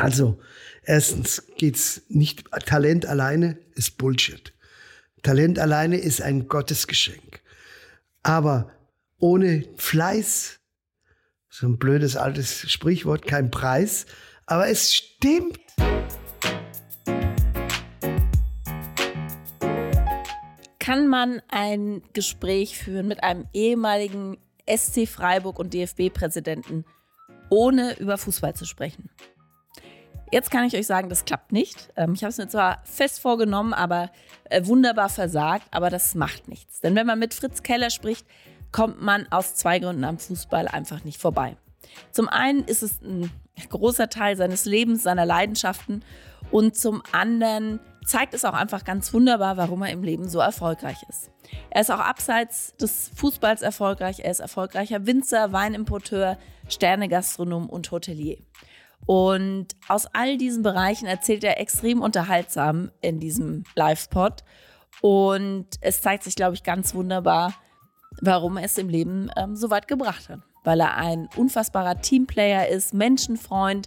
Also, erstens geht's nicht, Talent alleine ist Bullshit. Talent alleine ist ein Gottesgeschenk. Aber ohne Fleiß, so ein blödes altes Sprichwort, kein Preis, aber es stimmt. Kann man ein Gespräch führen mit einem ehemaligen SC Freiburg und DFB-Präsidenten, ohne über Fußball zu sprechen? Jetzt kann ich euch sagen, das klappt nicht. Ähm, ich habe es mir zwar fest vorgenommen, aber äh, wunderbar versagt, aber das macht nichts. Denn wenn man mit Fritz Keller spricht, kommt man aus zwei Gründen am Fußball einfach nicht vorbei. Zum einen ist es ein großer Teil seines Lebens, seiner Leidenschaften und zum anderen zeigt es auch einfach ganz wunderbar, warum er im Leben so erfolgreich ist. Er ist auch abseits des Fußballs erfolgreich. Er ist erfolgreicher Winzer, Weinimporteur, Sternegastronom und Hotelier. Und aus all diesen Bereichen erzählt er extrem unterhaltsam in diesem Live-Pod. Und es zeigt sich, glaube ich, ganz wunderbar, warum er es im Leben ähm, so weit gebracht hat. Weil er ein unfassbarer Teamplayer ist, Menschenfreund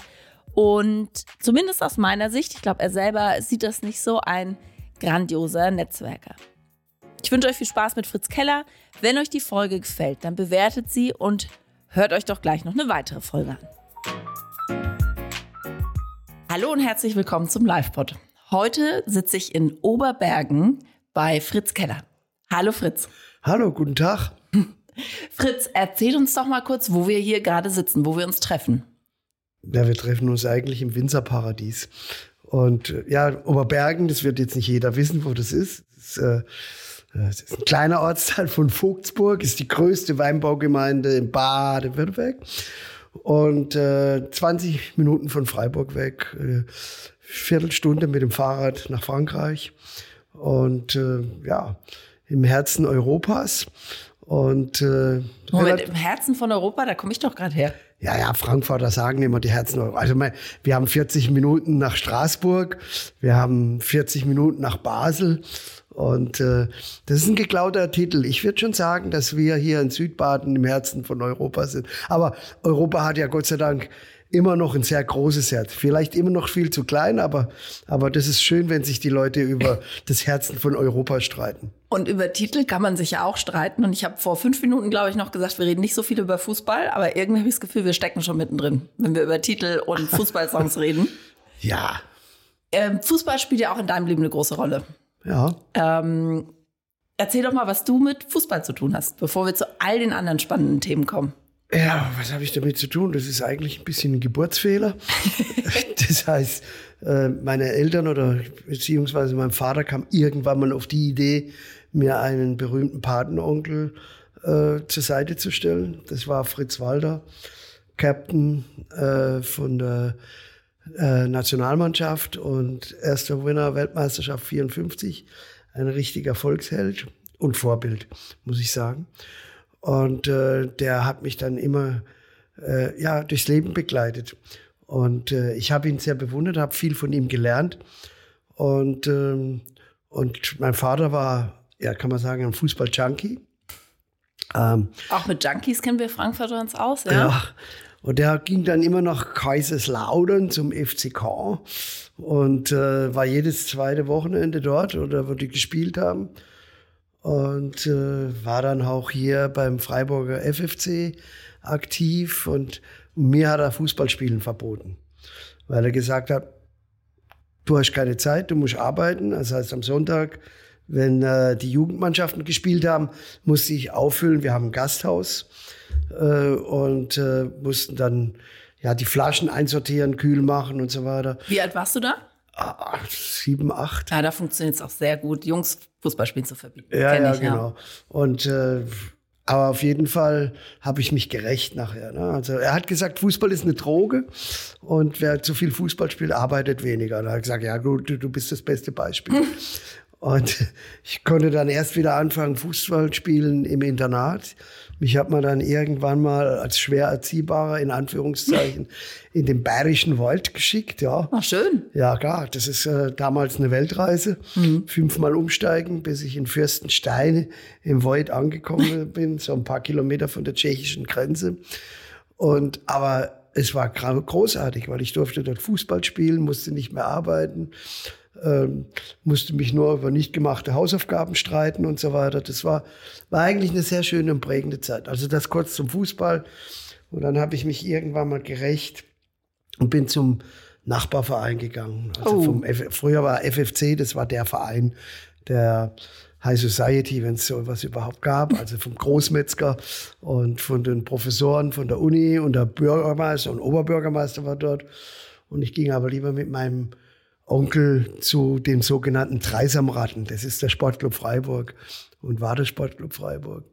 und zumindest aus meiner Sicht, ich glaube, er selber sieht das nicht so, ein grandioser Netzwerker. Ich wünsche euch viel Spaß mit Fritz Keller. Wenn euch die Folge gefällt, dann bewertet sie und hört euch doch gleich noch eine weitere Folge an. Hallo und herzlich willkommen zum Live-Pod. Heute sitze ich in Oberbergen bei Fritz Keller. Hallo Fritz. Hallo, guten Tag. Fritz, erzähl uns doch mal kurz, wo wir hier gerade sitzen, wo wir uns treffen. Ja, wir treffen uns eigentlich im Winzerparadies. Und äh, ja, Oberbergen, das wird jetzt nicht jeder wissen, wo das ist. Das ist, äh, das ist ein kleiner Ortsteil von Vogtsburg, ist die größte Weinbaugemeinde in Baden-Württemberg und äh, 20 Minuten von Freiburg weg, äh, Viertelstunde mit dem Fahrrad nach Frankreich und äh, ja, im Herzen Europas. Und äh, Moment, im Herzen von Europa, da komme ich doch gerade her. Ja, ja, Frankfurter sagen immer die Herzen Europa. Also wir haben 40 Minuten nach Straßburg, wir haben 40 Minuten nach Basel und äh, das ist ein geklauter Titel. Ich würde schon sagen, dass wir hier in Südbaden im Herzen von Europa sind. Aber Europa hat ja Gott sei Dank immer noch ein sehr großes Herz. Vielleicht immer noch viel zu klein, aber, aber das ist schön, wenn sich die Leute über das Herzen von Europa streiten. Und über Titel kann man sich ja auch streiten. Und ich habe vor fünf Minuten, glaube ich, noch gesagt, wir reden nicht so viel über Fußball, aber irgendwie habe ich das Gefühl, wir stecken schon mittendrin, wenn wir über Titel und Fußballsongs reden. Ja. Ähm, Fußball spielt ja auch in deinem Leben eine große Rolle. Ja. Ähm, erzähl doch mal, was du mit Fußball zu tun hast, bevor wir zu all den anderen spannenden Themen kommen. Ja, was habe ich damit zu tun? Das ist eigentlich ein bisschen ein Geburtsfehler. das heißt, äh, meine Eltern oder beziehungsweise mein Vater kam irgendwann mal auf die Idee, mir einen berühmten Patenonkel äh, zur Seite zu stellen. Das war Fritz Walder, Captain äh, von der äh, Nationalmannschaft und erster Winner Weltmeisterschaft 54. Ein richtiger Volksheld und Vorbild, muss ich sagen. Und äh, der hat mich dann immer äh, ja, durchs Leben begleitet. Und äh, ich habe ihn sehr bewundert, habe viel von ihm gelernt. Und, ähm, und mein Vater war, ja, kann man sagen, ein Fußball-Junkie. Ähm, Auch mit Junkies kennen wir Frankfurter uns aus, ja? Ja, und der ging dann immer nach Kaiserslautern zum FCK und äh, war jedes zweite Wochenende dort oder wo die gespielt haben. Und äh, war dann auch hier beim Freiburger FFC aktiv und mir hat er Fußballspielen verboten, weil er gesagt hat, du hast keine Zeit, du musst arbeiten. Das heißt, am Sonntag, wenn äh, die Jugendmannschaften gespielt haben, musste ich auffüllen. Wir haben ein Gasthaus äh, und äh, mussten dann ja die Flaschen einsortieren, kühl machen und so weiter. Wie alt warst du da? Ah, sieben, acht. Ja, da funktioniert es auch sehr gut, Jungs Fußballspielen zu verbieten. Ja, ja, ich, genau. Ja. Und äh, aber auf jeden Fall habe ich mich gerecht nachher. Ne? Also er hat gesagt, Fußball ist eine Droge und wer zu viel Fußball spielt, arbeitet weniger. Da habe ich gesagt, ja gut, du, du bist das beste Beispiel. und ich konnte dann erst wieder anfangen, Fußball spielen im Internat. Mich hat man dann irgendwann mal als schwer erziehbarer, in Anführungszeichen, in den bayerischen Wald geschickt, ja. Ach, schön. Ja, klar. Das ist äh, damals eine Weltreise. Mhm. Fünfmal umsteigen, bis ich in Fürstenstein im Wald angekommen bin, so ein paar Kilometer von der tschechischen Grenze. Und, aber es war großartig, weil ich durfte dort Fußball spielen, musste nicht mehr arbeiten, ähm, musste mich nur über nicht gemachte Hausaufgaben streiten und so weiter. Das war, war eigentlich eine sehr schöne und prägende Zeit. Also das kurz zum Fußball. Und dann habe ich mich irgendwann mal gerecht und bin zum Nachbarverein gegangen. Also oh. vom F früher war FFC, das war der Verein, der High Society, wenn es so etwas überhaupt gab, also vom Großmetzger und von den Professoren von der Uni und der Bürgermeister und Oberbürgermeister war dort. Und ich ging aber lieber mit meinem Onkel zu den sogenannten Dreisamratten. Das ist der Sportclub Freiburg und war der Sportclub Freiburg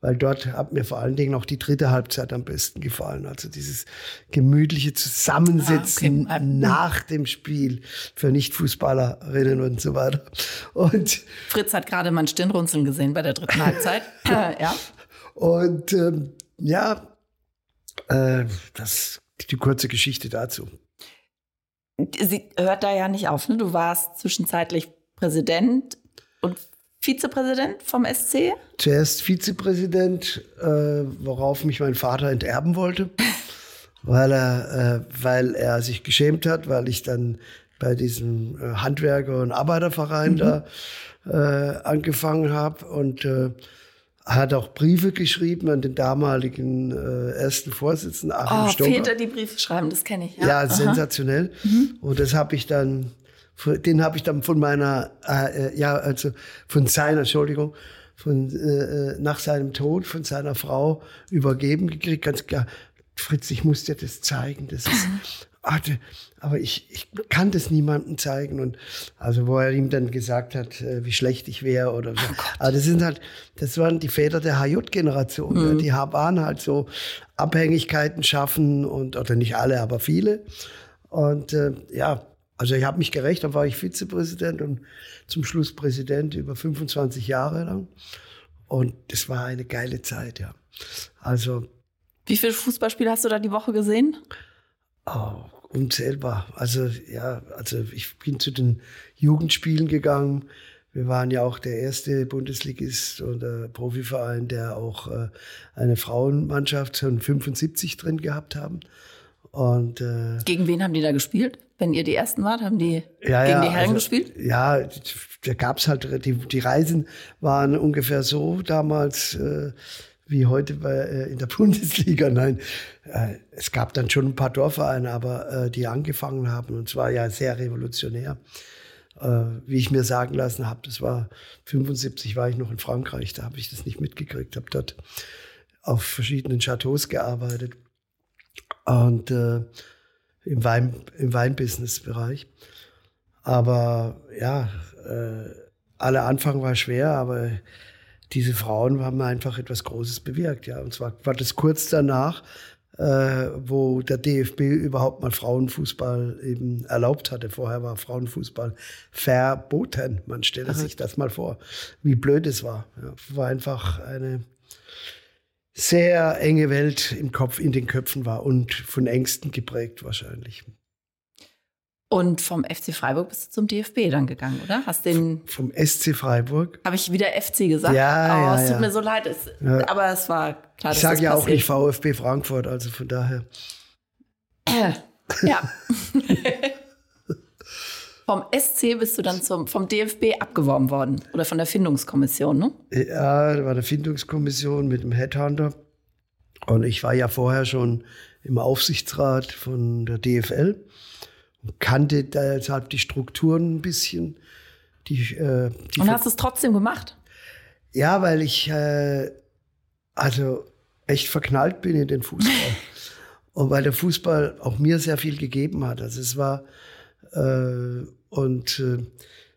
weil dort hat mir vor allen Dingen auch die dritte Halbzeit am besten gefallen. Also dieses gemütliche Zusammensitzen ah, okay. nach dem Spiel für Nicht-Fußballerinnen und so weiter. Und Fritz hat gerade mein Stirnrunzeln gesehen bei der dritten Halbzeit. ja. Und ähm, ja, äh, das die kurze Geschichte dazu. Sie hört da ja nicht auf. Ne? Du warst zwischenzeitlich Präsident und Vizepräsident vom SC? Zuerst Vizepräsident, äh, worauf mich mein Vater enterben wollte, weil er, äh, weil er sich geschämt hat, weil ich dann bei diesem äh, Handwerker- und Arbeiterverein mhm. da äh, angefangen habe und äh, hat auch Briefe geschrieben an den damaligen äh, ersten Vorsitzenden Achim oh, Stocker. Väter, die Briefe schreiben, das kenne ich. Ja, ja sensationell. Mhm. Und das habe ich dann den habe ich dann von meiner, äh, äh, ja, also von seiner, Entschuldigung, von, äh, äh, nach seinem Tod von seiner Frau übergeben gekriegt. Ganz klar, Fritz, ich muss dir das zeigen. Das ist, warte, aber ich, ich kann das niemandem zeigen. Und also, wo er ihm dann gesagt hat, äh, wie schlecht ich wäre oder so. Oh aber das sind halt, das waren die Väter der HJ-Generation. Mhm. Ja, die waren halt so Abhängigkeiten schaffen und, oder nicht alle, aber viele. Und äh, ja, also ich habe mich gerecht, dann war ich Vizepräsident und zum Schluss Präsident über 25 Jahre lang. Und das war eine geile Zeit, ja. Also. Wie viele Fußballspiele hast du da die Woche gesehen? Oh, unzählbar. Also ja, also ich bin zu den Jugendspielen gegangen. Wir waren ja auch der erste Bundesligist oder Profiverein, der auch äh, eine Frauenmannschaft von 75 drin gehabt haben. Und, äh, Gegen wen haben die da gespielt? Wenn ihr die Ersten wart, haben die ja, gegen ja, die Herren also, gespielt? Ja, da gab's halt, die, die Reisen waren ungefähr so damals äh, wie heute äh, in der Bundesliga. Nein, äh, es gab dann schon ein paar Dorfvereine, aber äh, die angefangen haben und zwar ja sehr revolutionär. Wie ich mir sagen lassen habe, das war 75 war ich noch in Frankreich, da habe ich das nicht mitgekriegt, habe dort auf verschiedenen Chateaus gearbeitet und im, Wein, im Weinbusiness-Bereich. Aber ja, aller Anfang war schwer, aber diese Frauen haben einfach etwas Großes bewirkt. Ja. Und zwar war das kurz danach, äh, wo der DFB überhaupt mal Frauenfußball eben erlaubt hatte. Vorher war Frauenfußball verboten. Man stelle sich das mal vor, wie blöd es war. Ja, war einfach eine sehr enge Welt im Kopf, in den Köpfen war und von Ängsten geprägt wahrscheinlich. Und vom FC Freiburg bist du zum DFB dann gegangen, oder? Hast den vom SC Freiburg? Habe ich wieder FC gesagt? Ja, oh, ja, es tut ja. mir so leid, es, ja. aber es war klar. Ich sage ja auch nicht VfB Frankfurt, also von daher. ja. vom SC bist du dann zum, vom DFB abgeworben worden oder von der Findungskommission, ne? Ja, da war eine Findungskommission mit dem Headhunter. Und ich war ja vorher schon im Aufsichtsrat von der DFL kannte deshalb die Strukturen ein bisschen. Die, äh, die und hast es trotzdem gemacht? Ja, weil ich äh, also echt verknallt bin in den Fußball. und weil der Fußball auch mir sehr viel gegeben hat. Also es war äh, und äh,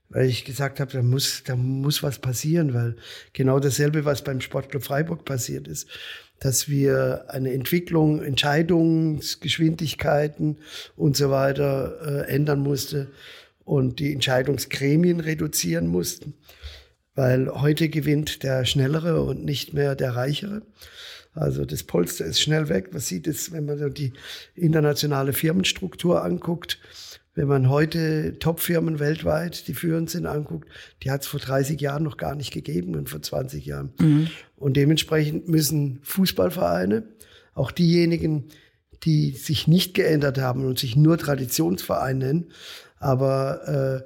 weil ich gesagt habe, da muss, da muss was passieren, weil genau dasselbe, was beim Sportclub Freiburg passiert ist, dass wir eine Entwicklung, Entscheidungsgeschwindigkeiten und so weiter äh, ändern musste und die Entscheidungsgremien reduzieren mussten, weil heute gewinnt der Schnellere und nicht mehr der Reichere. Also das Polster ist schnell weg. Man sieht es, wenn man die internationale Firmenstruktur anguckt wenn man heute Top-Firmen weltweit, die führend sind, anguckt, die hat es vor 30 Jahren noch gar nicht gegeben und vor 20 Jahren. Mhm. Und dementsprechend müssen Fußballvereine, auch diejenigen, die sich nicht geändert haben und sich nur Traditionsverein nennen, aber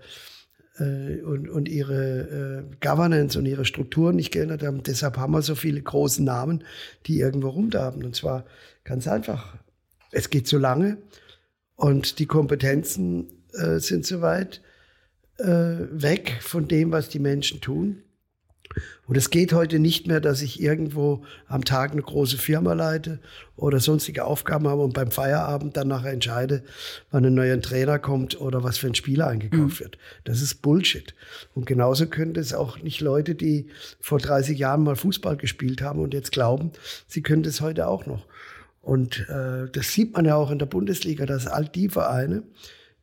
äh, äh, und, und ihre äh, Governance und ihre Strukturen nicht geändert haben. Deshalb haben wir so viele große Namen, die irgendwo rumdarben. Und zwar ganz einfach. Es geht so lange und die Kompetenzen äh, sind soweit äh, weg von dem, was die Menschen tun. Und es geht heute nicht mehr, dass ich irgendwo am Tag eine große Firma leite oder sonstige Aufgaben habe und beim Feierabend dann nachher entscheide, wann ein neuer Trainer kommt oder was für ein Spieler eingekauft mhm. wird. Das ist Bullshit. Und genauso können es auch nicht Leute, die vor 30 Jahren mal Fußball gespielt haben und jetzt glauben, sie können das heute auch noch. Und äh, das sieht man ja auch in der Bundesliga, dass all die Vereine,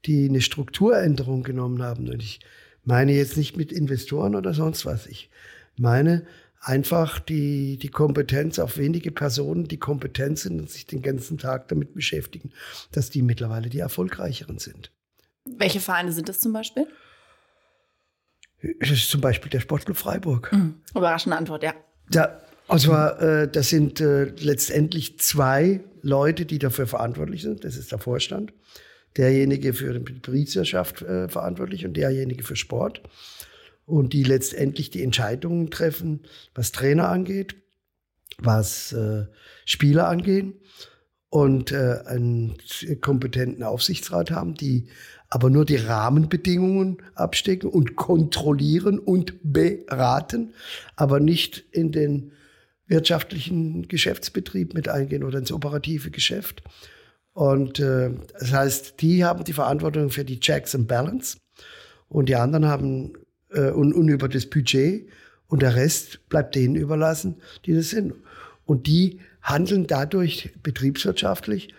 die eine Strukturänderung genommen haben, und ich meine jetzt nicht mit Investoren oder sonst was, ich meine einfach die, die Kompetenz auf wenige Personen, die kompetent sind und sich den ganzen Tag damit beschäftigen, dass die mittlerweile die erfolgreicheren sind. Welche Vereine sind das zum Beispiel? Das ist zum Beispiel der Sportclub Freiburg. Mhm. Überraschende Antwort, ja. Da, also äh, das sind äh, letztendlich zwei Leute, die dafür verantwortlich sind. Das ist der Vorstand, derjenige für die Betriebswirtschaft äh, verantwortlich und derjenige für Sport und die letztendlich die Entscheidungen treffen, was Trainer angeht, was äh, Spieler angeht und äh, einen kompetenten Aufsichtsrat haben, die aber nur die Rahmenbedingungen abstecken und kontrollieren und beraten, aber nicht in den wirtschaftlichen Geschäftsbetrieb mit eingehen oder ins operative Geschäft. Und äh, das heißt, die haben die Verantwortung für die Checks and Balance und die anderen haben äh, und, und über das Budget und der Rest bleibt denen überlassen, die das sind. Und die handeln dadurch betriebswirtschaftlich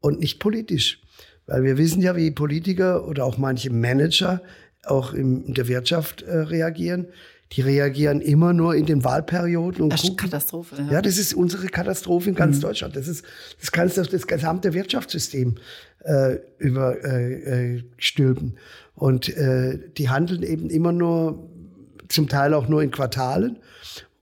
und nicht politisch. Weil wir wissen ja, wie Politiker oder auch manche Manager auch in der Wirtschaft äh, reagieren. Die reagieren immer nur in den Wahlperioden. Und das ist Katastrophe. Ja. ja. das ist unsere Katastrophe in ganz mhm. Deutschland. Das ist das kannst du das gesamte Wirtschaftssystem äh, überstülpen. Äh, äh und äh, die handeln eben immer nur, zum Teil auch nur in Quartalen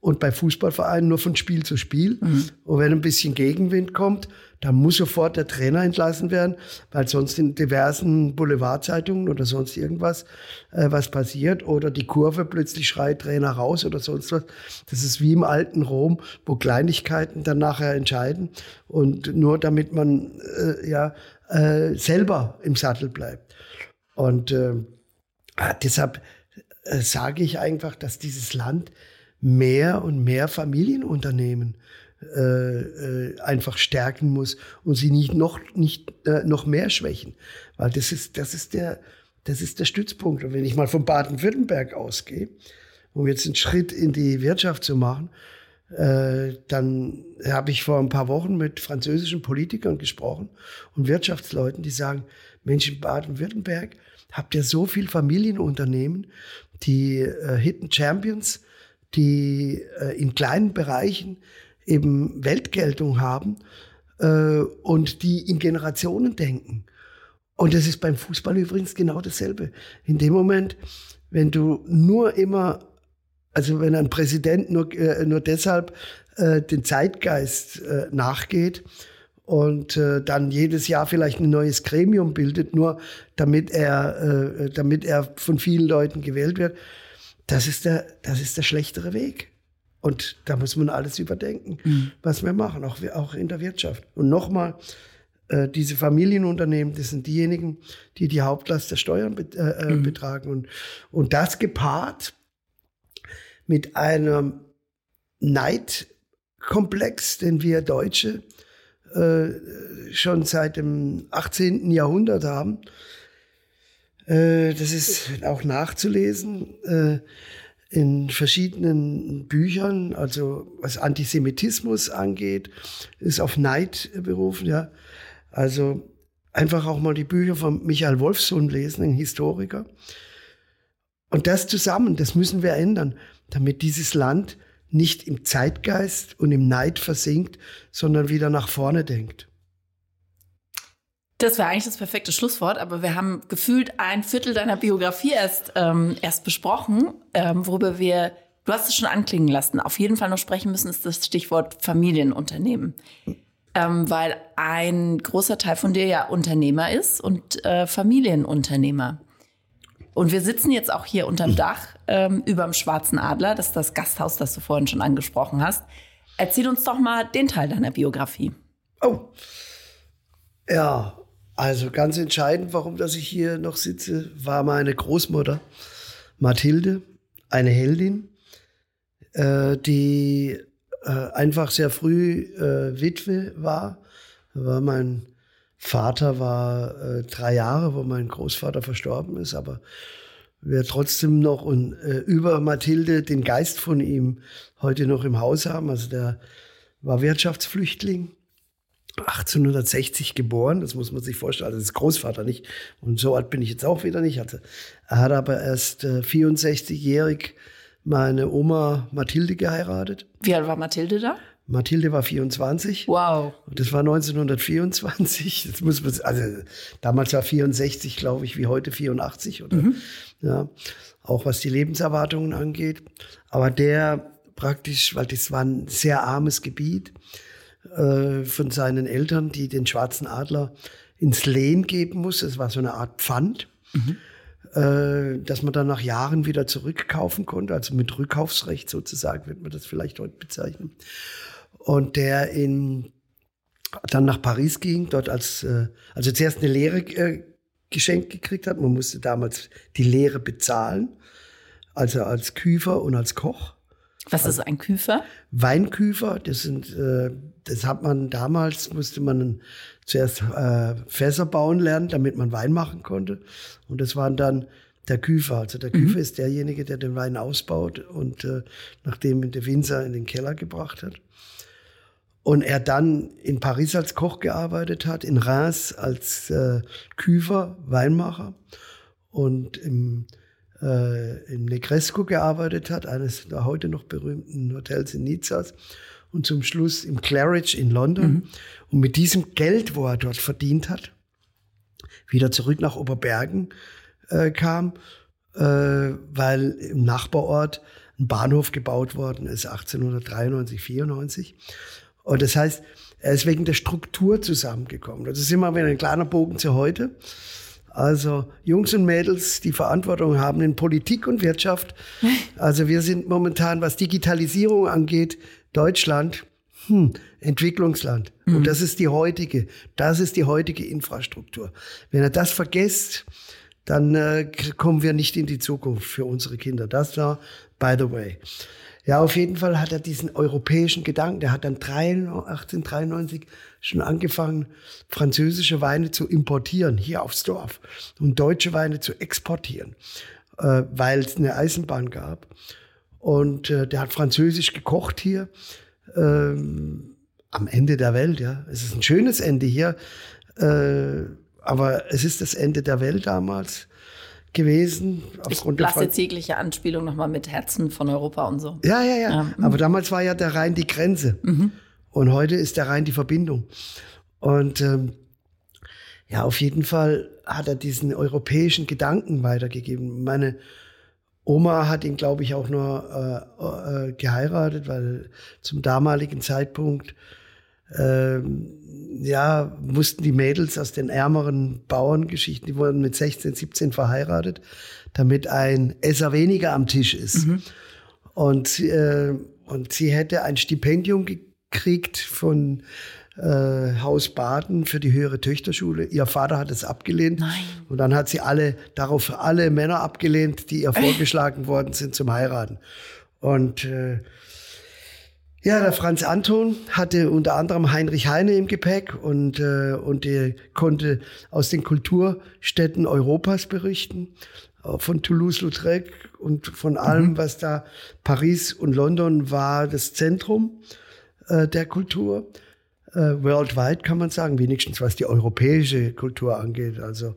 und bei Fußballvereinen nur von Spiel zu Spiel. Mhm. Und wenn ein bisschen Gegenwind kommt, dann muss sofort der Trainer entlassen werden, weil sonst in diversen Boulevardzeitungen oder sonst irgendwas äh, was passiert oder die Kurve plötzlich schreit Trainer raus oder sonst was. Das ist wie im alten Rom, wo Kleinigkeiten dann nachher entscheiden und nur damit man äh, ja äh, selber im Sattel bleibt. Und äh, deshalb äh, sage ich einfach, dass dieses Land mehr und mehr Familienunternehmen äh, äh, einfach stärken muss und sie nicht noch nicht äh, noch mehr schwächen, weil das ist das ist der das ist der Stützpunkt. Und wenn ich mal von Baden-Württemberg ausgehe, um jetzt einen Schritt in die Wirtschaft zu machen, äh, dann habe ich vor ein paar Wochen mit französischen Politikern gesprochen und Wirtschaftsleuten, die sagen, Mensch, in Baden-Württemberg habt ihr so viel Familienunternehmen, die äh, Hidden Champions, die äh, in kleinen Bereichen eben Weltgeltung haben äh, und die in Generationen denken. Und das ist beim Fußball übrigens genau dasselbe. In dem Moment, wenn du nur immer, also wenn ein Präsident nur, äh, nur deshalb äh, den Zeitgeist äh, nachgeht, und äh, dann jedes Jahr vielleicht ein neues Gremium bildet, nur damit er, äh, damit er von vielen Leuten gewählt wird. Das ist der, das ist der schlechtere Weg. Und da muss man alles überdenken, mhm. was wir machen, auch, auch in der Wirtschaft. Und nochmal, äh, diese Familienunternehmen, das sind diejenigen, die die Hauptlast der Steuern bet äh, äh, mhm. betragen. Und, und das gepaart mit einem Neidkomplex, den wir Deutsche äh, schon seit dem 18. Jahrhundert haben. Äh, das ist auch nachzulesen äh, in verschiedenen Büchern, also was Antisemitismus angeht, ist auf Neid berufen, ja. Also einfach auch mal die Bücher von Michael Wolfsohn lesen, ein Historiker. Und das zusammen, das müssen wir ändern, damit dieses Land nicht im Zeitgeist und im Neid versinkt, sondern wieder nach vorne denkt. Das wäre eigentlich das perfekte Schlusswort, aber wir haben gefühlt ein Viertel deiner Biografie erst, ähm, erst besprochen, ähm, worüber wir, du hast es schon anklingen lassen, auf jeden Fall noch sprechen müssen, ist das Stichwort Familienunternehmen. ähm, weil ein großer Teil von dir ja Unternehmer ist und äh, Familienunternehmer. Und wir sitzen jetzt auch hier unterm Dach ähm, über dem Schwarzen Adler, das ist das Gasthaus, das du vorhin schon angesprochen hast. Erzähl uns doch mal den Teil deiner Biografie. Oh, ja, also ganz entscheidend, warum dass ich hier noch sitze, war meine Großmutter Mathilde, eine Heldin, äh, die äh, einfach sehr früh äh, Witwe war. war mein Vater war äh, drei Jahre, wo mein Großvater verstorben ist, aber wir trotzdem noch und, äh, über Mathilde den Geist von ihm heute noch im Haus haben. Also der war Wirtschaftsflüchtling, 1860 geboren, das muss man sich vorstellen, also das ist Großvater nicht. Und so alt bin ich jetzt auch wieder nicht. Hatte. Er hat aber erst äh, 64-jährig meine Oma Mathilde geheiratet. Wie alt war Mathilde da? Mathilde war 24. Wow. Und das war 1924. Das muss man, also damals war 64, glaube ich, wie heute 84 oder mhm. ja, auch was die Lebenserwartungen angeht. Aber der praktisch, weil das war ein sehr armes Gebiet äh, von seinen Eltern, die den schwarzen Adler ins Lehen geben muss. Das war so eine Art Pfand. Mhm. Äh, dass man dann nach Jahren wieder zurückkaufen konnte, also mit Rückkaufsrecht sozusagen, wird man das vielleicht heute bezeichnen. Und der in, dann nach Paris ging, dort als, äh, also zuerst eine Lehre äh, geschenkt gekriegt hat. Man musste damals die Lehre bezahlen, also als Küfer und als Koch. Was ist ein Küfer? Weinküfer, das sind, äh, das hat man damals, musste man zuerst äh, Fässer bauen lernen, damit man Wein machen konnte. Und das waren dann der Küfer. Also der Küfer mhm. ist derjenige, der den Wein ausbaut und äh, nachdem der Winzer in den Keller gebracht hat. Und er dann in Paris als Koch gearbeitet hat, in Reims als äh, Küfer, Weinmacher und im äh, im Negresco gearbeitet hat, eines der heute noch berühmten Hotels in Nizas und zum Schluss im Claridge in London. Mhm. Und mit diesem Geld, wo er dort verdient hat, wieder zurück nach Oberbergen äh, kam, äh, weil im Nachbarort ein Bahnhof gebaut worden ist, 1893, 94. Und das heißt, er ist wegen der Struktur zusammengekommen. Das ist immer wieder ein kleiner Bogen zu heute. Also Jungs und Mädels, die Verantwortung haben in Politik und Wirtschaft. Also wir sind momentan, was Digitalisierung angeht, Deutschland, hm, Entwicklungsland. Mhm. Und das ist die heutige, das ist die heutige Infrastruktur. Wenn er das vergisst, dann äh, kommen wir nicht in die Zukunft für unsere Kinder. Das war, by the way. Ja, auf jeden Fall hat er diesen europäischen Gedanken. Der hat dann 1893 schon angefangen, französische Weine zu importieren hier aufs Dorf und deutsche Weine zu exportieren, äh, weil es eine Eisenbahn gab. Und äh, der hat französisch gekocht hier ähm, am Ende der Welt. Ja, es ist ein schönes Ende hier, äh, aber es ist das Ende der Welt damals gewesen. Aufgrund ich lasse jetzt jegliche Anspielung nochmal mit Herzen von Europa und so. Ja, ja, ja. Ähm, Aber damals war ja der Rhein die Grenze. Mhm. Und heute ist der Rhein die Verbindung. Und ähm, ja, auf jeden Fall hat er diesen europäischen Gedanken weitergegeben. Meine Oma hat ihn, glaube ich, auch nur äh, äh, geheiratet, weil zum damaligen Zeitpunkt ja, mussten die Mädels aus den ärmeren Bauerngeschichten, die wurden mit 16, 17 verheiratet, damit ein Esser weniger am Tisch ist. Mhm. Und, äh, und sie hätte ein Stipendium gekriegt von äh, Haus Baden für die höhere Töchterschule. Ihr Vater hat es abgelehnt. Nein. Und dann hat sie alle, darauf alle Männer abgelehnt, die ihr vorgeschlagen worden sind zum Heiraten. Und äh, ja, der Franz Anton hatte unter anderem Heinrich Heine im Gepäck und, äh, und er konnte aus den Kulturstädten Europas berichten, äh, von Toulouse-Lautrec und von allem, mhm. was da Paris und London war, das Zentrum äh, der Kultur. Äh, worldwide kann man sagen, wenigstens was die europäische Kultur angeht. Also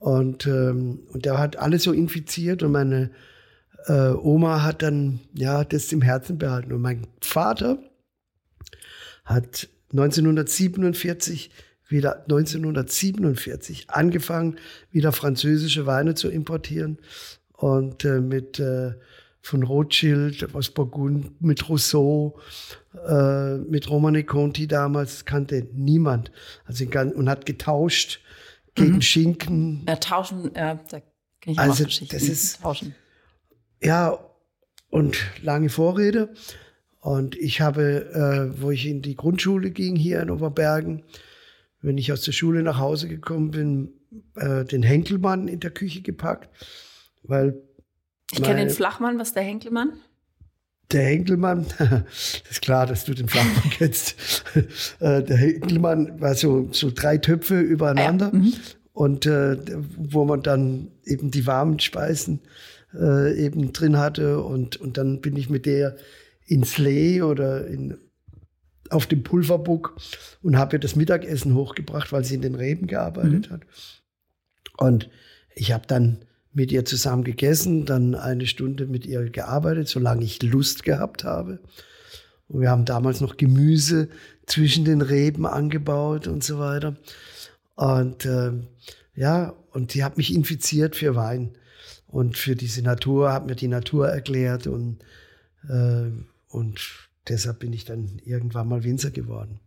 und ähm, und der hat alles so infiziert und meine äh, Oma hat dann ja das im Herzen behalten. Und mein Vater hat 1947 wieder 1947 angefangen, wieder französische Weine zu importieren und äh, mit äh, von Rothschild, aus Burgund, mit Rousseau, äh, mit Romane Conti damals, kannte niemand. Also und hat getauscht gegen mhm. Schinken. Ja, tauschen, ja, da kenne ich also, auch Geschichten. Das ist, tauschen. Ja, und lange Vorrede. Und ich habe, äh, wo ich in die Grundschule ging, hier in Oberbergen, wenn ich aus der Schule nach Hause gekommen bin, äh, den Henkelmann in der Küche gepackt, weil. Ich kenne den Flachmann, was ist der Henkelmann? Der Henkelmann, das ist klar, dass du den Flachmann kennst. Äh, der Henkelmann war so, so drei Töpfe übereinander. Ah, ja. mhm. Und äh, wo man dann eben die warmen Speisen äh, eben drin hatte. Und, und dann bin ich mit der ins Lee oder in, auf dem Pulverbuck und habe ihr das Mittagessen hochgebracht, weil sie in den Reben gearbeitet mhm. hat. Und ich habe dann mit ihr zusammen gegessen, dann eine Stunde mit ihr gearbeitet, solange ich Lust gehabt habe. Und wir haben damals noch Gemüse zwischen den Reben angebaut und so weiter. Und äh, ja, und sie hat mich infiziert für Wein und für diese Natur, hat mir die Natur erklärt und, äh, und deshalb bin ich dann irgendwann mal Winzer geworden.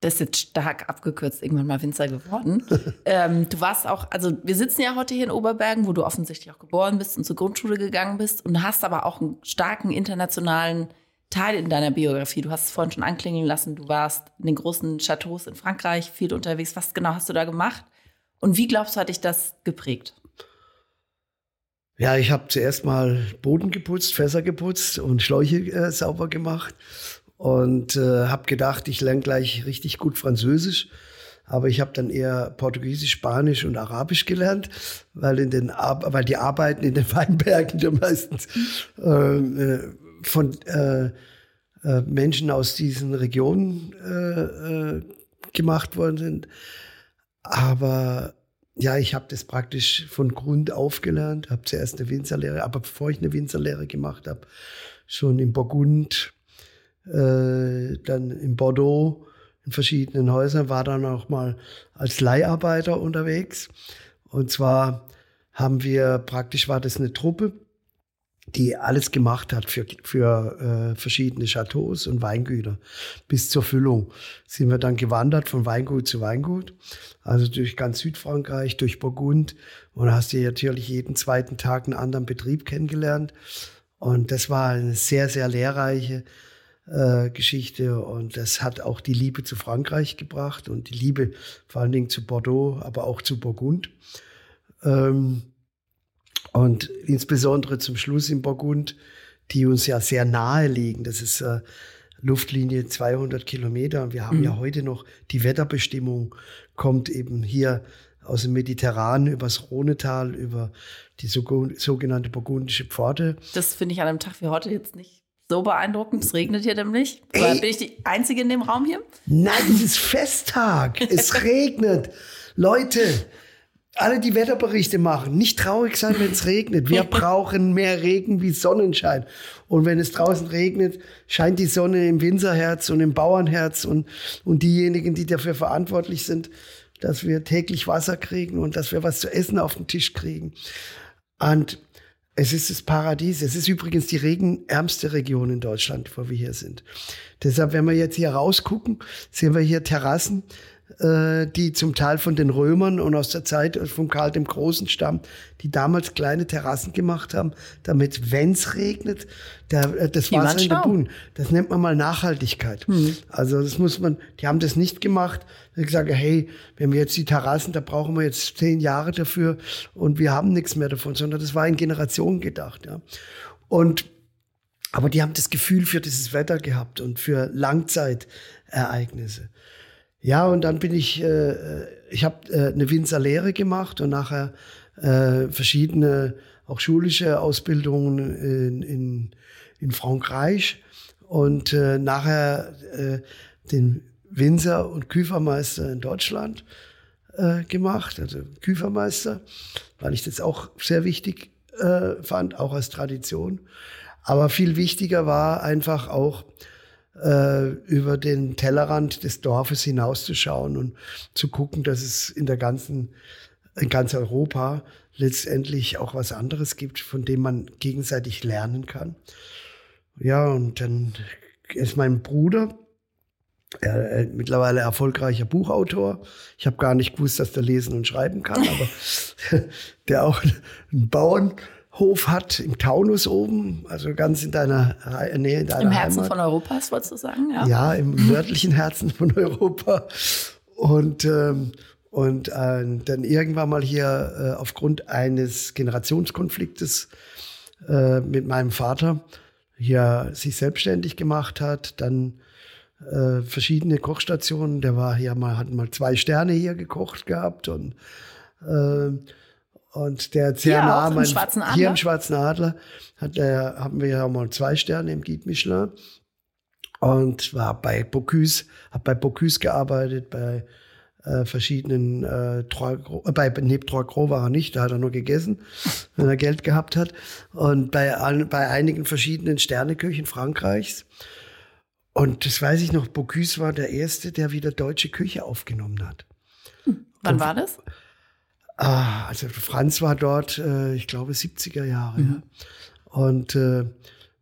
Das ist jetzt stark abgekürzt, irgendwann mal Winzer geworden. ähm, du warst auch, also wir sitzen ja heute hier in Oberbergen, wo du offensichtlich auch geboren bist und zur Grundschule gegangen bist und hast aber auch einen starken internationalen Teil in deiner Biografie. Du hast es vorhin schon anklingen lassen, du warst in den großen Chateaus in Frankreich viel unterwegs. Was genau hast du da gemacht? Und wie glaubst du, hat dich das geprägt? Ja, ich habe zuerst mal Boden geputzt, Fässer geputzt und Schläuche äh, sauber gemacht und äh, habe gedacht, ich lerne gleich richtig gut Französisch. Aber ich habe dann eher Portugiesisch, Spanisch und Arabisch gelernt, weil, in den Ar weil die Arbeiten in den Weinbergen ja meistens ähm, äh, von äh, äh, Menschen aus diesen Regionen äh, äh, gemacht worden sind. Aber ja, ich habe das praktisch von Grund auf gelernt, habe zuerst eine Winzerlehre, aber bevor ich eine Winzerlehre gemacht habe, schon in Burgund, äh, dann in Bordeaux, in verschiedenen Häusern, war dann auch mal als Leiharbeiter unterwegs. Und zwar haben wir praktisch, war das eine Truppe, die alles gemacht hat für, für äh, verschiedene Chateaus und Weingüter. Bis zur Füllung sind wir dann gewandert von Weingut zu Weingut, also durch ganz Südfrankreich, durch Burgund. Und hast du natürlich jeden zweiten Tag einen anderen Betrieb kennengelernt. Und das war eine sehr, sehr lehrreiche äh, Geschichte. Und das hat auch die Liebe zu Frankreich gebracht und die Liebe vor allen Dingen zu Bordeaux, aber auch zu Burgund. Ähm, und insbesondere zum Schluss in Burgund, die uns ja sehr nahe liegen. Das ist äh, Luftlinie 200 Kilometer. Und wir haben mhm. ja heute noch die Wetterbestimmung, kommt eben hier aus dem Mediterran übers Rhonetal, über die sogenannte burgundische Pforte. Das finde ich an einem Tag wie heute jetzt nicht so beeindruckend. Es regnet hier nämlich. Ey. Bin ich die Einzige in dem Raum hier? Nein, es ist Festtag. es regnet. Leute, alle die Wetterberichte machen, nicht traurig sein, wenn es regnet. Wir brauchen mehr Regen wie Sonnenschein. Und wenn es draußen regnet, scheint die Sonne im Winzerherz und im Bauernherz und, und diejenigen, die dafür verantwortlich sind, dass wir täglich Wasser kriegen und dass wir was zu essen auf den Tisch kriegen. Und es ist das Paradies. Es ist übrigens die regenärmste Region in Deutschland, wo wir hier sind. Deshalb, wenn wir jetzt hier rausgucken, sehen wir hier Terrassen die zum Teil von den Römern und aus der Zeit von Karl dem Großen stammen, die damals kleine Terrassen gemacht haben, damit, wenn es regnet, der, äh, das Wasser in den Boden. Das nennt man mal Nachhaltigkeit. Mhm. Also das muss man, die haben das nicht gemacht. Ich sage, hey, wenn wir jetzt die Terrassen, da brauchen wir jetzt zehn Jahre dafür und wir haben nichts mehr davon, sondern das war in Generationen gedacht. Ja. Und aber die haben das Gefühl für dieses Wetter gehabt und für Langzeitereignisse. Ja, und dann bin ich, äh, ich habe äh, eine Winzerlehre gemacht und nachher äh, verschiedene auch schulische Ausbildungen in, in, in Frankreich und äh, nachher äh, den Winzer und Küfermeister in Deutschland äh, gemacht, also Küfermeister, weil ich das auch sehr wichtig äh, fand, auch als Tradition. Aber viel wichtiger war einfach auch, äh, über den Tellerrand des Dorfes hinauszuschauen und zu gucken, dass es in der ganzen in ganz Europa letztendlich auch was anderes gibt, von dem man gegenseitig lernen kann. Ja, und dann ist mein Bruder, er, er, mittlerweile erfolgreicher Buchautor. Ich habe gar nicht gewusst, dass der lesen und schreiben kann, aber der auch einen Bauernhof hat im Taunus oben, also ganz in deiner Nähe, in deiner Im Herzen Heimat. von Europas, wolltest du sagen? Ja, ja im nördlichen Herzen von Europa. Und, ähm, und äh, dann irgendwann mal hier äh, aufgrund eines Generationskonfliktes äh, mit meinem Vater hier sich selbstständig gemacht hat, dann äh, verschiedene Kochstationen. Der war hier mal, hat mal zwei Sterne hier gekocht gehabt und äh, und der hat sehr Hier Schwarzen Adler? hier im Schwarzen Adler hat er, haben wir ja mal zwei Sterne im Guide Michelin und war bei Bocuse, habe bei Bocuse gearbeitet, bei äh, verschiedenen äh, Gros, äh, bei nee, Trois Gros war er nicht, da hat er nur gegessen, wenn er Geld gehabt hat. Und bei, allen, bei einigen verschiedenen Sterneküchen Frankreichs. Und das weiß ich noch, Bocuse war der Erste, der wieder deutsche Küche aufgenommen hat. Wann war das? Ah, also Franz war dort, äh, ich glaube, 70er Jahre. Ja. Und, äh,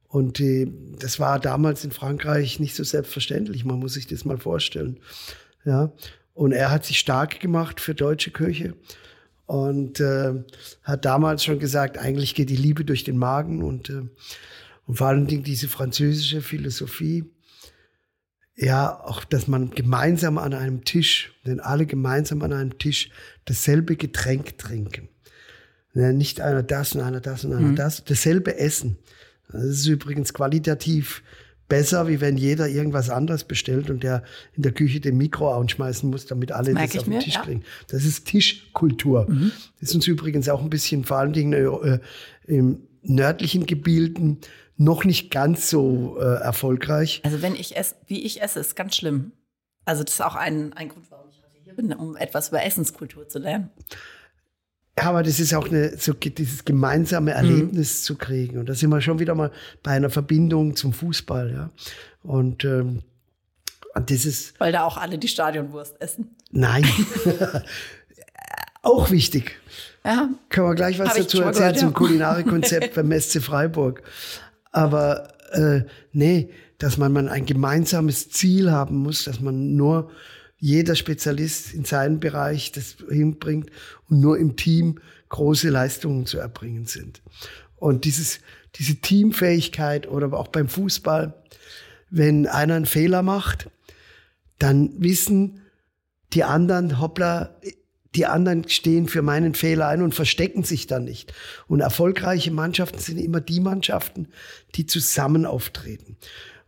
und die, das war damals in Frankreich nicht so selbstverständlich. Man muss sich das mal vorstellen. Ja. Und er hat sich stark gemacht für deutsche Küche und äh, hat damals schon gesagt, eigentlich geht die Liebe durch den Magen und, äh, und vor allen Dingen diese französische Philosophie. Ja, auch, dass man gemeinsam an einem Tisch, denn alle gemeinsam an einem Tisch dasselbe Getränk trinken. Nicht einer das und einer das und einer das, dasselbe Essen. Das ist übrigens qualitativ besser, wie wenn jeder irgendwas anderes bestellt und der in der Küche den Mikro anschmeißen muss, damit alle das ich auf den mir, Tisch ja. Mhm. kriegen. Das ist Tischkultur. Das ist uns übrigens auch ein bisschen vor allen Dingen äh, im nördlichen Gebieten noch nicht ganz so äh, erfolgreich. Also wenn ich esse, wie ich esse, ist ganz schlimm. Also das ist auch ein, ein Grund, warum ich heute hier bin, um etwas über Essenskultur zu lernen. Ja, aber das ist auch eine, so dieses gemeinsame Erlebnis zu kriegen. Und da sind wir schon wieder mal bei einer Verbindung zum Fußball, ja. Und ähm, das ist, Weil da auch alle die Stadionwurst essen. nein, auch wichtig. Ja, Können wir gleich was dazu erzählen gehört, zum ja. Kulinarikkonzept beim SC Freiburg. Aber äh, nee, dass man, man ein gemeinsames Ziel haben muss, dass man nur jeder Spezialist in seinem Bereich das hinbringt und nur im Team große Leistungen zu erbringen sind. Und dieses, diese Teamfähigkeit oder auch beim Fußball, wenn einer einen Fehler macht, dann wissen die anderen, hoppla, die anderen stehen für meinen Fehler ein und verstecken sich dann nicht. Und erfolgreiche Mannschaften sind immer die Mannschaften, die zusammen auftreten.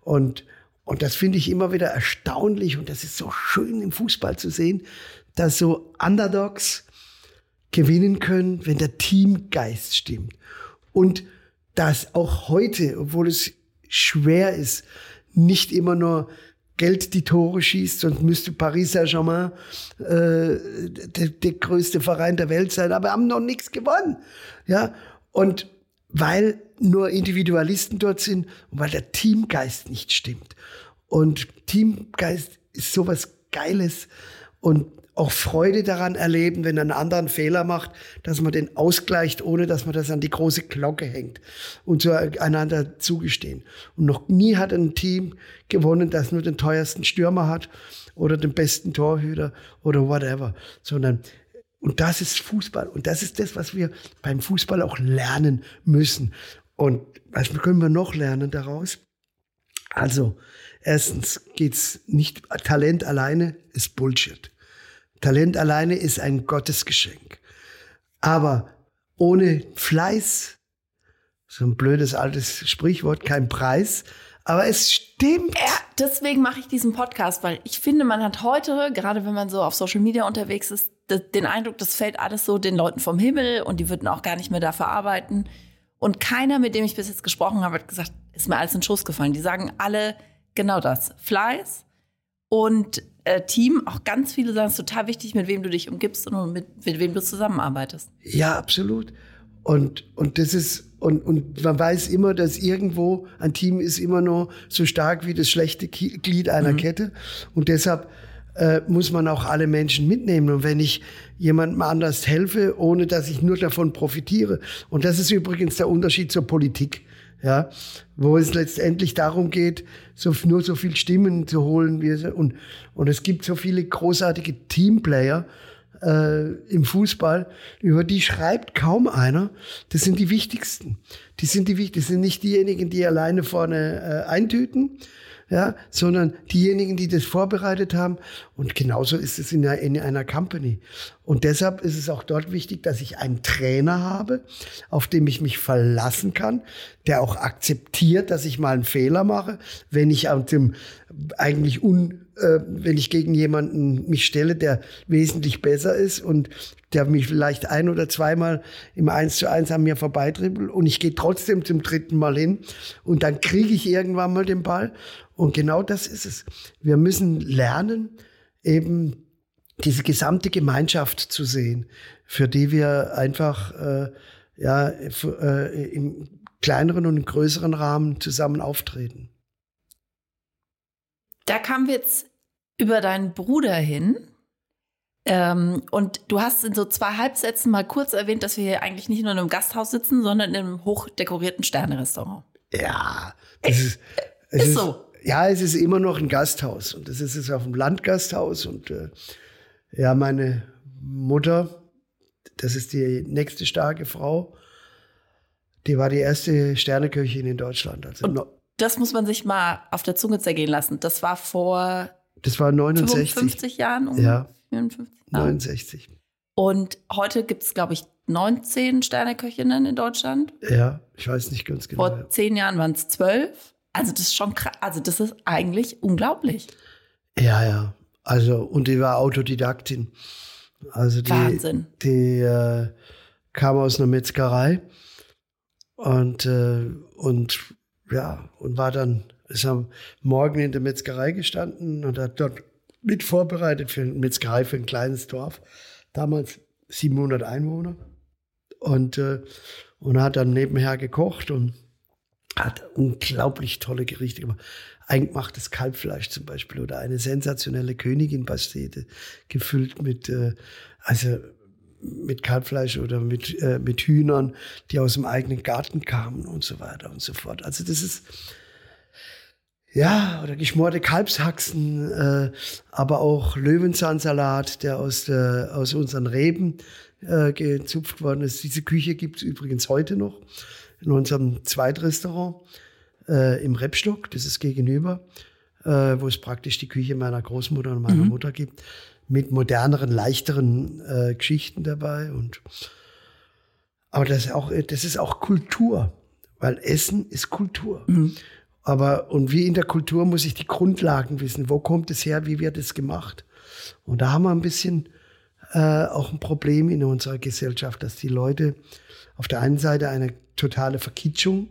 Und, und das finde ich immer wieder erstaunlich und das ist so schön im Fußball zu sehen, dass so Underdogs gewinnen können, wenn der Teamgeist stimmt. Und dass auch heute, obwohl es schwer ist, nicht immer nur Geld die Tore schießt, sonst müsste Paris Saint-Germain äh, der, der größte Verein der Welt sein, aber haben noch nichts gewonnen. Ja, und weil nur Individualisten dort sind und weil der Teamgeist nicht stimmt. Und Teamgeist ist sowas Geiles und auch Freude daran erleben, wenn anderer einen Fehler macht, dass man den ausgleicht, ohne dass man das an die große Glocke hängt und zueinander zugestehen. Und noch nie hat ein Team gewonnen, das nur den teuersten Stürmer hat oder den besten Torhüter oder whatever, sondern und das ist Fußball. Und das ist das, was wir beim Fußball auch lernen müssen. Und was können wir noch lernen daraus? Also, erstens geht's nicht, Talent alleine ist Bullshit. Talent alleine ist ein Gottesgeschenk. Aber ohne Fleiß, so ein blödes altes Sprichwort, kein Preis. Aber es stimmt. Ja, deswegen mache ich diesen Podcast, weil ich finde, man hat heute, gerade wenn man so auf Social Media unterwegs ist, den Eindruck, das fällt alles so den Leuten vom Himmel und die würden auch gar nicht mehr dafür arbeiten. Und keiner, mit dem ich bis jetzt gesprochen habe, hat gesagt, ist mir alles in den Schuss gefallen. Die sagen alle genau das. Fleiß und äh, Team, auch ganz viele sagen, es ist total wichtig, mit wem du dich umgibst und mit, mit wem du zusammenarbeitest. Ja, absolut. Und, und das ist, und, und man weiß immer, dass irgendwo ein Team ist immer nur so stark wie das schlechte Glied einer Kette. Und deshalb äh, muss man auch alle Menschen mitnehmen. Und wenn ich jemandem anders helfe, ohne dass ich nur davon profitiere. Und das ist übrigens der Unterschied zur Politik. Ja, wo es letztendlich darum geht, so, nur so viel Stimmen zu holen, wie es, und, und es gibt so viele großartige Teamplayer, äh, im Fußball, über die schreibt kaum einer. Das sind die wichtigsten. Die sind die wichtigsten. Sind nicht diejenigen, die alleine vorne äh, eintüten, ja, sondern diejenigen, die das vorbereitet haben. Und genauso ist es in einer, in einer Company. Und deshalb ist es auch dort wichtig, dass ich einen Trainer habe, auf dem ich mich verlassen kann, der auch akzeptiert, dass ich mal einen Fehler mache, wenn ich aus dem eigentlich un, äh, wenn ich gegen jemanden mich stelle, der wesentlich besser ist und der mich vielleicht ein oder zweimal im Eins zu eins an mir vorbeidribbelt und ich gehe trotzdem zum dritten Mal hin und dann kriege ich irgendwann mal den Ball und genau das ist es. Wir müssen lernen, eben diese gesamte Gemeinschaft zu sehen, für die wir einfach äh, ja, äh, im kleineren und größeren Rahmen zusammen auftreten. Da kamen wir jetzt über deinen Bruder hin. Ähm, und du hast in so zwei Halbsätzen mal kurz erwähnt, dass wir hier eigentlich nicht nur in einem Gasthaus sitzen, sondern in einem hochdekorierten Sternerestaurant. Ja, das ist, ist, ist so ja, es ist immer noch ein Gasthaus und das ist es auf dem Landgasthaus und äh, ja, meine Mutter, das ist die nächste starke Frau, die war die erste Sterneköchin in Deutschland. Also und das muss man sich mal auf der Zunge zergehen lassen. Das war vor das war 69. 55 Jahren? Um ja. 54, 69. Und heute gibt es, glaube ich, 19 Sterneköchinnen in Deutschland. Ja, ich weiß nicht ganz genau. Vor zehn Jahren waren es zwölf. Also das ist schon krass. Also das ist eigentlich unglaublich. Ja, ja. Also und die war Autodidaktin. Also die, Wahnsinn. Die äh, kam aus einer Metzgerei und äh, und ja und war dann ist am Morgen in der Metzgerei gestanden und hat dort mit vorbereitet für eine Metzgerei für ein kleines Dorf. Damals 700 Einwohner und äh, und hat dann nebenher gekocht und hat unglaublich tolle Gerichte gemacht. Eingemachtes Kalbfleisch zum Beispiel oder eine sensationelle Königin-Pastete gefüllt mit, äh, also mit Kalbfleisch oder mit, äh, mit Hühnern, die aus dem eigenen Garten kamen und so weiter und so fort. Also das ist, ja, oder geschmorte Kalbshaxen, äh, aber auch Löwenzahnsalat, der aus, der, aus unseren Reben äh, gezupft worden ist. Diese Küche gibt's übrigens heute noch in unserem Zweitrestaurant äh, im Rebstock, das ist gegenüber, äh, wo es praktisch die Küche meiner Großmutter und meiner mhm. Mutter gibt, mit moderneren, leichteren äh, Geschichten dabei. Und aber das ist auch, das ist auch Kultur, weil Essen ist Kultur. Mhm. Aber und wie in der Kultur muss ich die Grundlagen wissen. Wo kommt es her? Wie wird es gemacht? Und da haben wir ein bisschen äh, auch ein Problem in unserer Gesellschaft, dass die Leute auf der einen Seite eine totale Verkitschung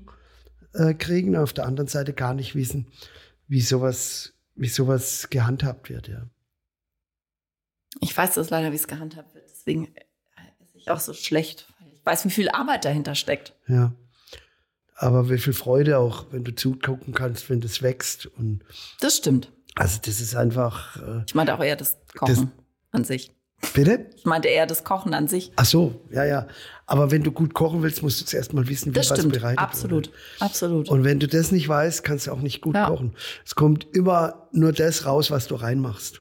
äh, kriegen, auf der anderen Seite gar nicht wissen, wie sowas, wie sowas gehandhabt wird, ja. Ich weiß das leider, wie es gehandhabt wird. Deswegen ist ich auch so schlecht. Ich weiß, wie viel Arbeit dahinter steckt. Ja. Aber wie viel Freude auch, wenn du zugucken kannst, wenn das wächst. Und das stimmt. Also das ist einfach. Äh, ich meinte auch eher das Kochen das, an sich. Bitte? Ich meinte eher das Kochen an sich. Ach so, ja, ja. Aber wenn du gut kochen willst, musst du zuerst mal wissen, wie das was stimmt. bereitet absolut, wird. Absolut, Und wenn du das nicht weißt, kannst du auch nicht gut ja. kochen. Es kommt immer nur das raus, was du reinmachst.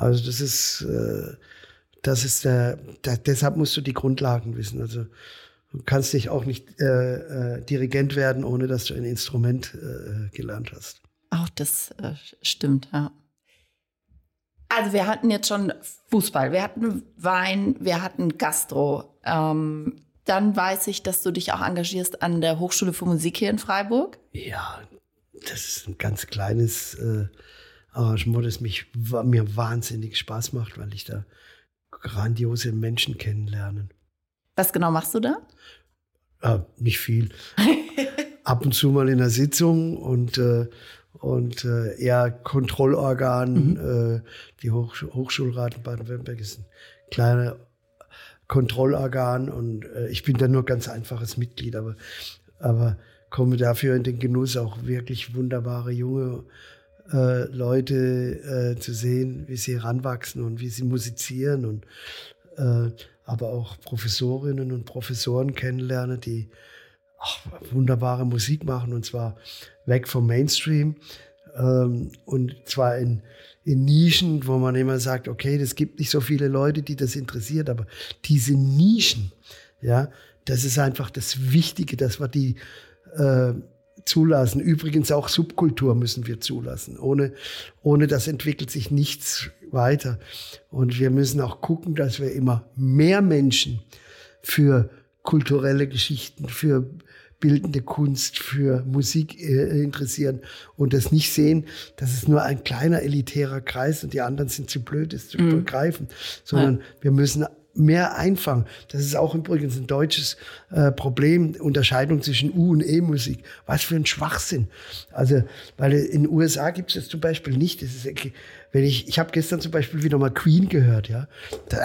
Also das ist, äh, das ist der, der, deshalb musst du die Grundlagen wissen. Also du kannst dich auch nicht äh, äh, Dirigent werden, ohne dass du ein Instrument äh, gelernt hast. Auch das äh, stimmt, ja. Also wir hatten jetzt schon Fußball, wir hatten Wein, wir hatten Gastro. Ähm, dann weiß ich, dass du dich auch engagierst an der Hochschule für Musik hier in Freiburg. Ja, das ist ein ganz kleines äh, Arrangement, das mich, mir wahnsinnig Spaß macht, weil ich da grandiose Menschen kennenlerne. Was genau machst du da? Äh, nicht viel. Ab und zu mal in der Sitzung und äh, und äh, eher Kontrollorgan. Mhm. Äh, die Hoch Hochschulrat in Baden-Württemberg ist ein kleiner Kontrollorgan und äh, ich bin da nur ganz einfaches Mitglied, aber, aber komme dafür in den Genuss, auch wirklich wunderbare junge äh, Leute äh, zu sehen, wie sie heranwachsen und wie sie musizieren und äh, aber auch Professorinnen und Professoren kennenlernen, die ach, wunderbare Musik machen und zwar weg vom Mainstream ähm, und zwar in, in Nischen, wo man immer sagt, okay, das gibt nicht so viele Leute, die das interessiert, aber diese Nischen, ja, das ist einfach das Wichtige, dass wir die äh, zulassen. Übrigens auch Subkultur müssen wir zulassen. Ohne, ohne das entwickelt sich nichts weiter. Und wir müssen auch gucken, dass wir immer mehr Menschen für kulturelle Geschichten, für bildende Kunst, für Musik äh, interessieren und das nicht sehen, dass es nur ein kleiner elitärer Kreis und die anderen sind zu blöd, es zu mhm. begreifen, sondern ja. wir müssen mehr einfangen. Das ist auch übrigens ein deutsches äh, Problem, Unterscheidung zwischen U- und E-Musik. Was für ein Schwachsinn. Also, weil in den USA gibt es das zum Beispiel nicht. Das ist, wenn ich, ich habe gestern zum Beispiel wieder mal Queen gehört, ja. Da,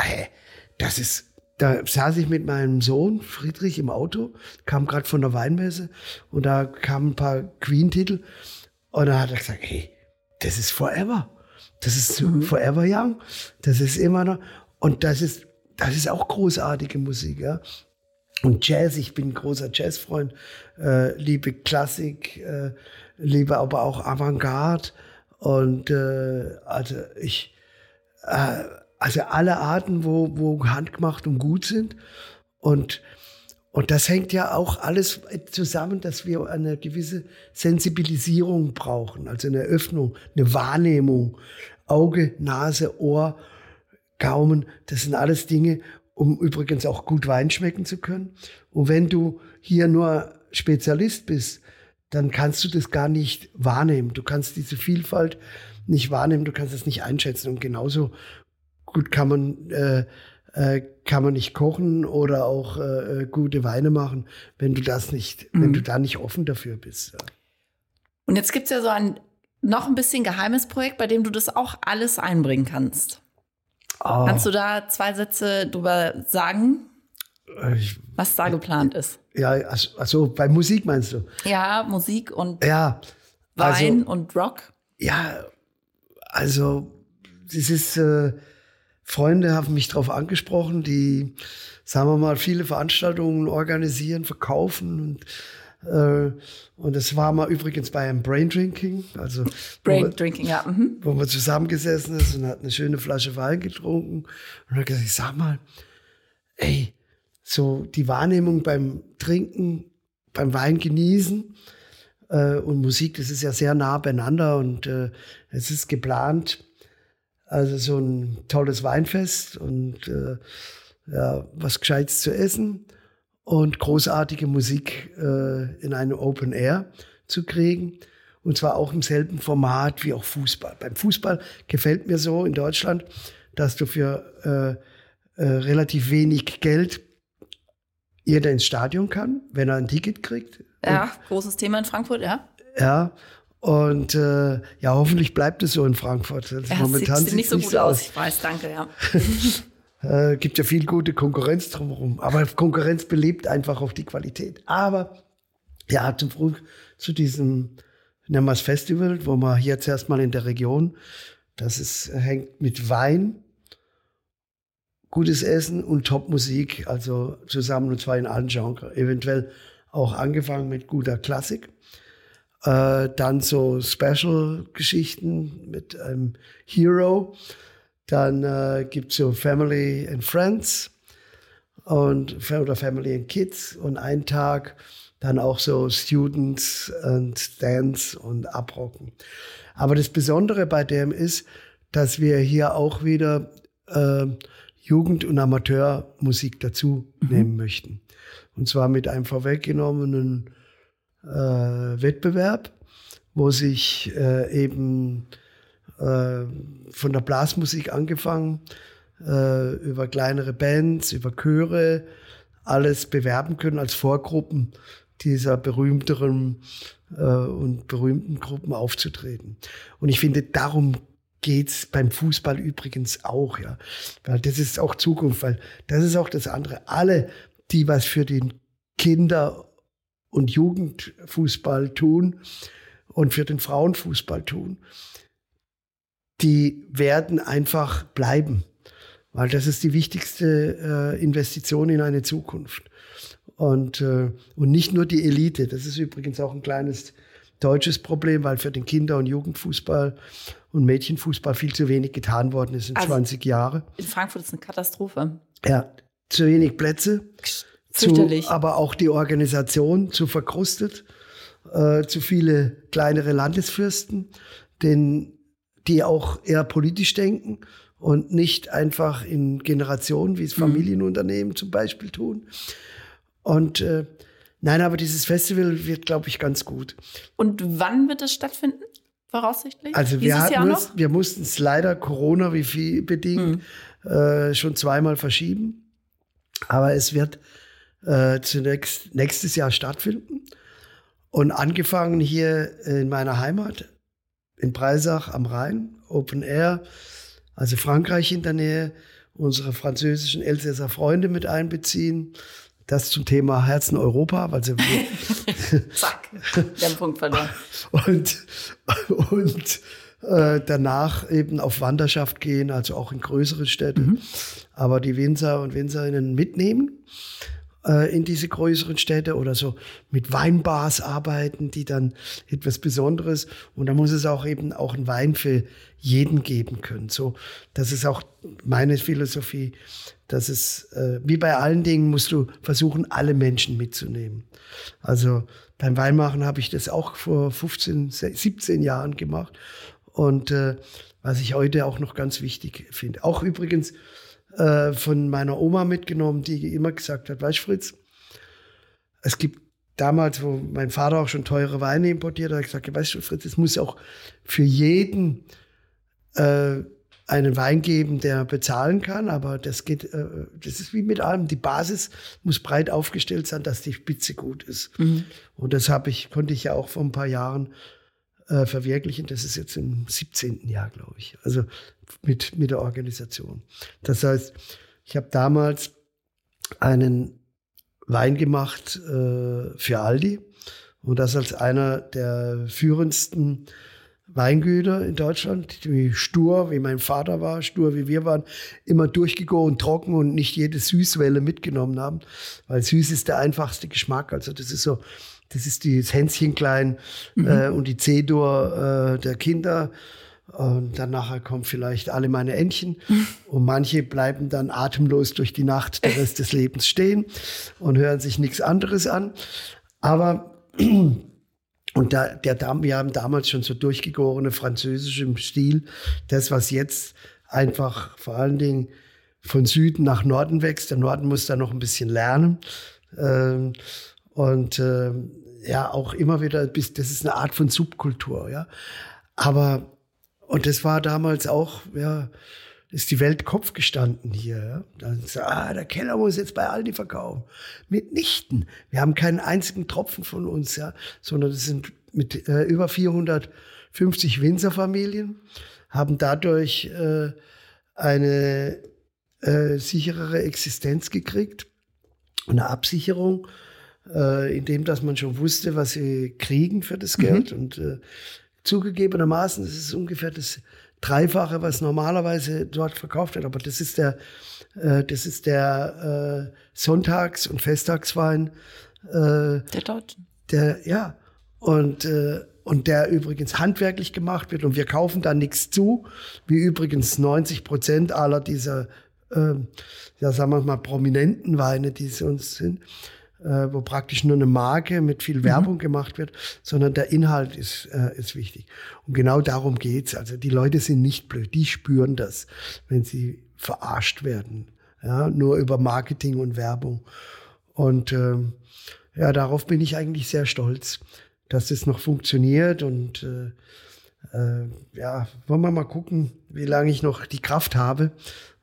das ist, da saß ich mit meinem Sohn Friedrich im Auto, kam gerade von der Weinmesse und da kamen ein paar Queen-Titel und da hat er gesagt, hey, das ist Forever. Das ist mhm. Forever Young. Das ist immer noch. Und das ist das ist auch großartige Musik, ja. Und Jazz, ich bin großer Jazzfreund, äh, liebe Klassik, äh, liebe aber auch Avantgarde und äh, also ich, äh, also alle Arten, wo, wo handgemacht und gut sind und und das hängt ja auch alles zusammen, dass wir eine gewisse Sensibilisierung brauchen, also eine Öffnung, eine Wahrnehmung, Auge, Nase, Ohr Gaumen, das sind alles Dinge, um übrigens auch gut Wein schmecken zu können. Und wenn du hier nur Spezialist bist, dann kannst du das gar nicht wahrnehmen. Du kannst diese Vielfalt nicht wahrnehmen, du kannst es nicht einschätzen. Und genauso gut kann man, äh, äh, kann man nicht kochen oder auch äh, gute Weine machen, wenn du das nicht, mhm. wenn du da nicht offen dafür bist. Ja. Und jetzt gibt es ja so ein noch ein bisschen geheimes Projekt, bei dem du das auch alles einbringen kannst. Oh. Kannst du da zwei Sätze drüber sagen? Ich, was da geplant ist. Ja, also, bei Musik meinst du? Ja, Musik und ja, Wein also, und Rock. Ja, also das ist, äh, Freunde haben mich darauf angesprochen, die, sagen wir mal, viele Veranstaltungen organisieren, verkaufen und äh, und das war mal übrigens bei einem Brain Drinking, also Brain Drinking, ja. Mhm. Wo man zusammengesessen ist und hat eine schöne Flasche Wein getrunken und hat gesagt, sag mal, ey, so die Wahrnehmung beim Trinken, beim Wein genießen äh, und Musik, das ist ja sehr nah beieinander und äh, es ist geplant, also so ein tolles Weinfest und äh, ja, was Gescheites zu essen und großartige Musik äh, in eine Open Air zu kriegen. Und zwar auch im selben Format wie auch Fußball. Beim Fußball gefällt mir so in Deutschland, dass du für äh, äh, relativ wenig Geld jeder ins Stadion kann, wenn er ein Ticket kriegt. Ja, und, großes Thema in Frankfurt, ja. Ja, und äh, ja, hoffentlich bleibt es so in Frankfurt. Also ja, momentan sieht nicht so gut aus. aus. Ich weiß, danke, ja. Äh, gibt ja viel gute Konkurrenz drumherum. Aber Konkurrenz belebt einfach auf die Qualität. Aber ja, zum Früh zu diesem, nennen wir es Festival, wo man hier zuerst mal in der Region, das ist, hängt mit Wein, gutes Essen und Top-Musik, also zusammen und zwar in allen Genres. Eventuell auch angefangen mit guter Klassik. Äh, dann so Special-Geschichten mit einem Hero dann äh, gibt es so Family and Friends und oder Family and Kids und einen Tag dann auch so Students und Dance und Abrocken. Aber das Besondere bei dem ist, dass wir hier auch wieder äh, Jugend- und Amateurmusik dazu mhm. nehmen möchten. Und zwar mit einem vorweggenommenen äh, Wettbewerb, wo sich äh, eben von der Blasmusik angefangen, äh, über kleinere Bands, über Chöre, alles bewerben können als Vorgruppen dieser berühmteren äh, und berühmten Gruppen aufzutreten. Und ich finde, darum geht's beim Fußball übrigens auch, ja. Weil das ist auch Zukunft, weil das ist auch das andere. Alle, die was für den Kinder- und Jugendfußball tun, und für den Frauenfußball tun, die werden einfach bleiben, weil das ist die wichtigste äh, Investition in eine Zukunft. Und, äh, und nicht nur die Elite. Das ist übrigens auch ein kleines deutsches Problem, weil für den Kinder- und Jugendfußball und Mädchenfußball viel zu wenig getan worden ist in also 20 Jahren. In Frankfurt ist eine Katastrophe. Ja, zu wenig Plätze. Zu, aber auch die Organisation zu verkrustet, äh, zu viele kleinere Landesfürsten, den, die auch eher politisch denken und nicht einfach in Generationen, wie es mhm. Familienunternehmen zum Beispiel tun. Und äh, nein, aber dieses Festival wird, glaube ich, ganz gut. Und wann wird es stattfinden? Voraussichtlich? Also wir, hatten es, wir mussten es leider Corona wie viel bedingt mhm. äh, schon zweimal verschieben. Aber es wird äh, zunächst nächstes Jahr stattfinden. Und angefangen hier in meiner Heimat, in Breisach am Rhein, Open Air, also Frankreich in der Nähe, unsere französischen Elsässer Freunde mit einbeziehen. Das zum Thema Herzen Europa. Also Zack, der Punkt verloren. Und, und äh, danach eben auf Wanderschaft gehen, also auch in größere Städte. Mhm. Aber die Winzer und Winzerinnen mitnehmen äh, in diese größeren Städte oder so mit Weinbars arbeiten, die dann etwas Besonderes und da muss es auch eben auch einen Wein für jeden geben können. So, das ist auch meine Philosophie, dass es äh, wie bei allen Dingen musst du versuchen, alle Menschen mitzunehmen. Also beim Weinmachen habe ich das auch vor 15, 17 Jahren gemacht und äh, was ich heute auch noch ganz wichtig finde. Auch übrigens äh, von meiner Oma mitgenommen, die immer gesagt hat, weißt Fritz, es gibt damals, wo mein Vater auch schon teure Weine importiert hat, gesagt, weißt du, Fritz, es muss auch für jeden äh, einen Wein geben, der bezahlen kann, aber das geht, äh, das ist wie mit allem. Die Basis muss breit aufgestellt sein, dass die Spitze gut ist. Mhm. Und das habe ich, konnte ich ja auch vor ein paar Jahren äh, verwirklichen. Das ist jetzt im 17. Jahr, glaube ich. Also mit, mit der Organisation. Das heißt, ich habe damals einen Wein gemacht äh, für Aldi und das als einer der führendsten Weingüter in Deutschland, die stur, wie mein Vater war, stur wie wir waren, immer durchgegoren, trocken und nicht jede Süßwelle mitgenommen haben, weil süß ist der einfachste Geschmack. Also das ist so das ist das Hänschen klein mhm. äh, und die C-Dur äh, der Kinder. Und dann nachher kommt vielleicht alle meine Entchen. Und manche bleiben dann atemlos durch die Nacht der Rest des Lebens stehen und hören sich nichts anderes an. Aber, und da, der, wir haben damals schon so durchgegorene französische im Stil. Das, was jetzt einfach vor allen Dingen von Süden nach Norden wächst. Der Norden muss da noch ein bisschen lernen. Ähm, und äh, ja, auch immer wieder, das ist eine Art von Subkultur, ja. Aber, und das war damals auch, ja, ist die Welt Kopf gestanden hier. Dann so, ah, der Keller muss jetzt bei Aldi verkaufen. Mitnichten. Wir haben keinen einzigen Tropfen von uns, ja, sondern das sind mit äh, über 450 Winzerfamilien, haben dadurch äh, eine äh, sicherere Existenz gekriegt, eine Absicherung äh, indem dass man schon wusste, was sie kriegen für das Geld. Mhm. Und äh, zugegebenermaßen, ist ungefähr das Dreifache, was normalerweise dort verkauft wird. Aber das ist der, äh, das ist der äh, Sonntags- und Festtagswein. Äh, der Deutschen. Der, ja. Und, äh, und der übrigens handwerklich gemacht wird. Und wir kaufen da nichts zu, wie übrigens 90 Prozent aller dieser, äh, ja, sagen wir mal, prominenten Weine, die es uns sind äh, wo praktisch nur eine Marke mit viel mhm. Werbung mhm. gemacht wird, sondern der Inhalt ist, äh, ist wichtig. Und genau darum geht's. Also die Leute sind nicht blöd, die spüren das, wenn sie verarscht werden. Ja, nur über Marketing und Werbung. Und ähm, ja, darauf bin ich eigentlich sehr stolz, dass das noch funktioniert. Und äh, äh, ja, wollen wir mal gucken, wie lange ich noch die Kraft habe.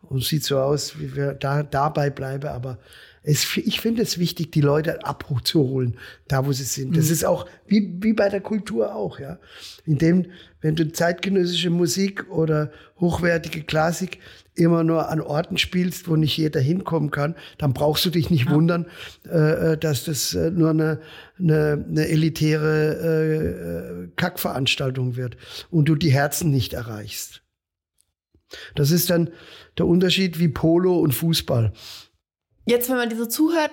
Und sieht so aus, wie wir da dabei bleiben. Aber es, ich finde es wichtig, die Leute abzuholen, da wo sie sind. Das mhm. ist auch wie, wie bei der Kultur auch, ja. Indem, wenn du zeitgenössische Musik oder hochwertige Klassik immer nur an Orten spielst, wo nicht jeder hinkommen kann, dann brauchst du dich nicht ja. wundern, äh, äh dass das äh, nur eine, eine, eine elitäre äh, Kackveranstaltung wird und du die Herzen nicht erreichst. Das ist dann der Unterschied wie Polo und Fußball. Jetzt, wenn man dir so zuhört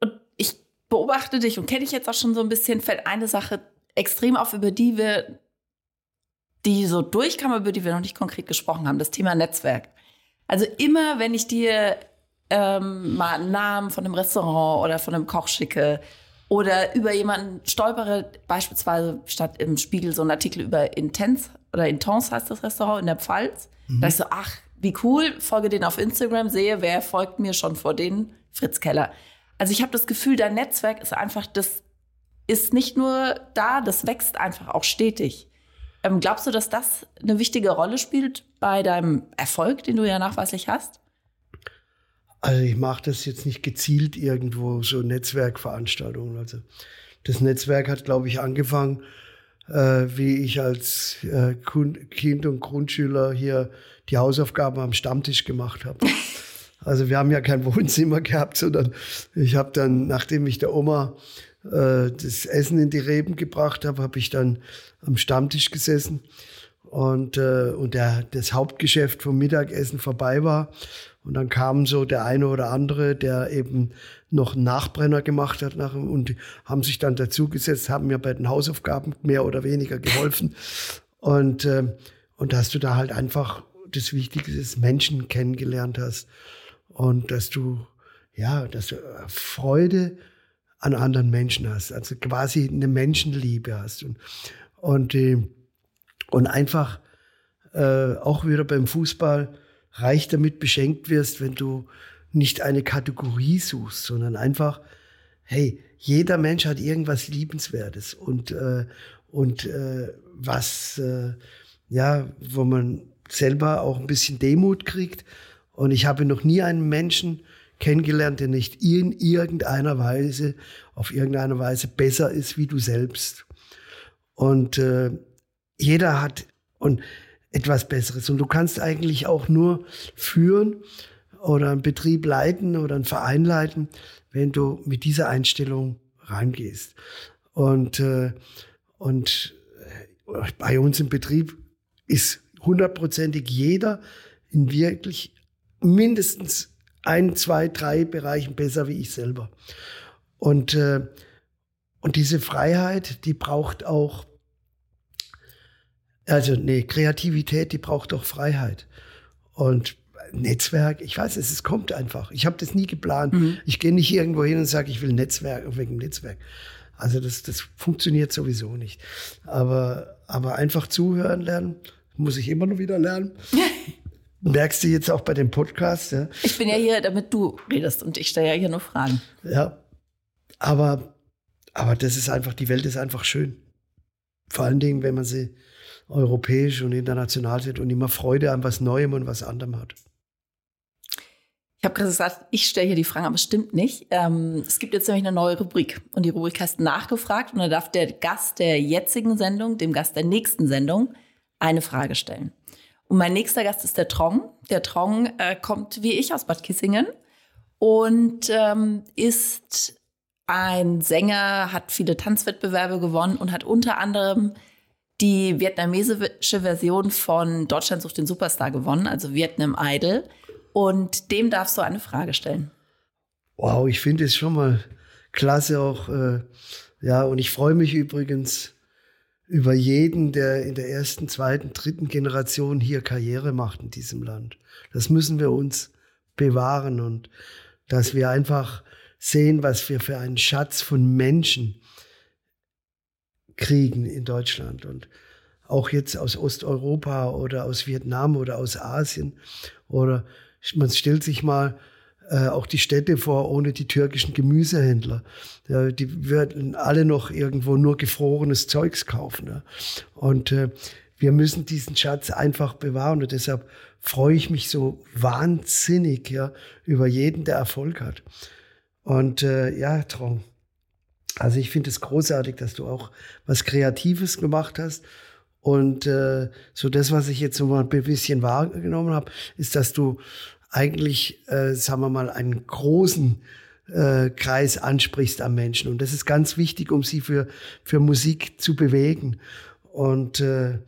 und ich beobachte dich und kenne dich jetzt auch schon so ein bisschen, fällt eine Sache extrem auf, über die wir, die so durchkam, über die wir noch nicht konkret gesprochen haben, das Thema Netzwerk. Also immer, wenn ich dir ähm, mal einen Namen von einem Restaurant oder von einem Koch schicke oder über jemanden stolpere, beispielsweise statt im Spiegel so ein Artikel über Intense oder Intense heißt das Restaurant in der Pfalz, mhm. da ich so, ach, wie cool, folge den auf Instagram, sehe, wer folgt mir schon vor den Fritz Keller. Also ich habe das Gefühl, dein Netzwerk ist einfach, das ist nicht nur da, das wächst einfach auch stetig. Ähm, glaubst du, dass das eine wichtige Rolle spielt bei deinem Erfolg, den du ja nachweislich hast? Also ich mache das jetzt nicht gezielt irgendwo, so Netzwerkveranstaltungen. Also das Netzwerk hat, glaube ich, angefangen, äh, wie ich als äh, Kind und Grundschüler hier die Hausaufgaben am Stammtisch gemacht habe. Also wir haben ja kein Wohnzimmer gehabt, sondern ich habe dann, nachdem ich der Oma äh, das Essen in die Reben gebracht habe, habe ich dann am Stammtisch gesessen und, äh, und der, das Hauptgeschäft vom Mittagessen vorbei war. Und dann kam so der eine oder andere, der eben noch einen Nachbrenner gemacht hat nach, und haben sich dann dazugesetzt, haben mir bei den Hausaufgaben mehr oder weniger geholfen. Und, äh, und dass du da halt einfach das Wichtige ist, Menschen kennengelernt hast. Und dass du, ja, dass du Freude an anderen Menschen hast, also quasi eine Menschenliebe hast. Und, und, äh, und einfach äh, auch wieder beim Fußball reich damit beschenkt wirst, wenn du nicht eine Kategorie suchst, sondern einfach, hey, jeder Mensch hat irgendwas Liebenswertes und, äh, und äh, was, äh, ja, wo man selber auch ein bisschen Demut kriegt. Und ich habe noch nie einen Menschen kennengelernt, der nicht in irgendeiner Weise, auf irgendeine Weise besser ist wie du selbst. Und äh, jeder hat und etwas Besseres. Und du kannst eigentlich auch nur führen oder einen Betrieb leiten oder einen Verein leiten, wenn du mit dieser Einstellung rangehst. Und, äh, und äh, bei uns im Betrieb ist hundertprozentig jeder in wirklich mindestens ein, zwei, drei Bereichen besser wie ich selber. Und, äh, und diese Freiheit, die braucht auch, also nee, Kreativität, die braucht auch Freiheit. Und Netzwerk, ich weiß es, es kommt einfach. Ich habe das nie geplant. Mhm. Ich gehe nicht irgendwo hin und sage, ich will Netzwerk wegen Netzwerk. Also das, das funktioniert sowieso nicht. Aber, aber einfach zuhören lernen, muss ich immer noch wieder lernen. Merkst du jetzt auch bei dem Podcast? Ja? Ich bin ja hier, damit du redest und ich stelle ja hier nur Fragen. Ja, aber, aber das ist einfach, die Welt ist einfach schön. Vor allen Dingen, wenn man sie europäisch und international sieht und immer Freude an was Neuem und was anderem hat. Ich habe gerade gesagt, ich stelle hier die Fragen, aber es stimmt nicht. Ähm, es gibt jetzt nämlich eine neue Rubrik und die Rubrik heißt Nachgefragt und da darf der Gast der jetzigen Sendung dem Gast der nächsten Sendung eine Frage stellen. Und mein nächster Gast ist der Trong. Der Trong äh, kommt wie ich aus Bad Kissingen und ähm, ist ein Sänger, hat viele Tanzwettbewerbe gewonnen und hat unter anderem die vietnamesische Version von Deutschland sucht den Superstar gewonnen, also Vietnam Idol. Und dem darfst du eine Frage stellen. Wow, ich finde es schon mal klasse auch. Äh, ja, und ich freue mich übrigens über jeden, der in der ersten, zweiten, dritten Generation hier Karriere macht in diesem Land. Das müssen wir uns bewahren und dass wir einfach sehen, was wir für einen Schatz von Menschen kriegen in Deutschland und auch jetzt aus Osteuropa oder aus Vietnam oder aus Asien oder man stellt sich mal äh, auch die Städte vor ohne die türkischen Gemüsehändler. Ja, die würden alle noch irgendwo nur gefrorenes Zeugs kaufen. Ja. Und äh, wir müssen diesen Schatz einfach bewahren und deshalb freue ich mich so wahnsinnig ja, über jeden, der Erfolg hat. Und äh, ja, Traum. Also ich finde es großartig, dass du auch was Kreatives gemacht hast Und äh, so das, was ich jetzt so mal ein bisschen wahrgenommen habe, ist, dass du eigentlich, äh, sagen wir mal, einen großen äh, Kreis ansprichst am Menschen. Und das ist ganz wichtig, um sie für, für Musik zu bewegen. Und äh,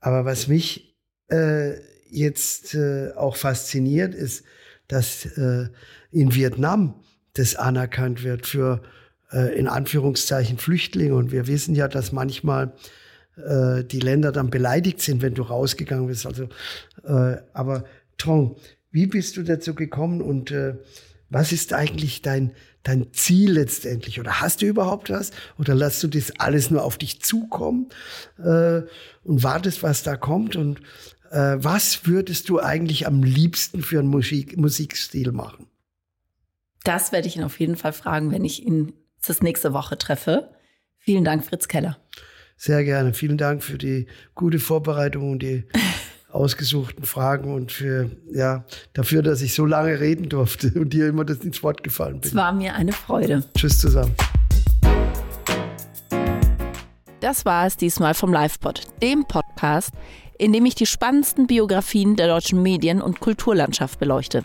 aber was mich äh, jetzt äh, auch fasziniert, ist, dass äh, in Vietnam das anerkannt wird für äh, in Anführungszeichen Flüchtlinge. Und wir wissen ja, dass manchmal äh, die Länder dann beleidigt sind, wenn du rausgegangen bist. Also, äh, aber Trong, wie bist du dazu gekommen und äh, was ist eigentlich dein, dein Ziel letztendlich? Oder hast du überhaupt was? Oder lässt du das alles nur auf dich zukommen äh, und wartest, was da kommt? Und äh, was würdest du eigentlich am liebsten für einen Musik, Musikstil machen? Das werde ich ihn auf jeden Fall fragen, wenn ich ihn das nächste Woche treffe. Vielen Dank, Fritz Keller. Sehr gerne. Vielen Dank für die gute Vorbereitung und die ausgesuchten Fragen und für, ja, dafür, dass ich so lange reden durfte und dir immer das ins Wort gefallen bin. Es war mir eine Freude. Tschüss zusammen. Das war es diesmal vom LivePod, dem Podcast, in dem ich die spannendsten Biografien der deutschen Medien- und Kulturlandschaft beleuchte.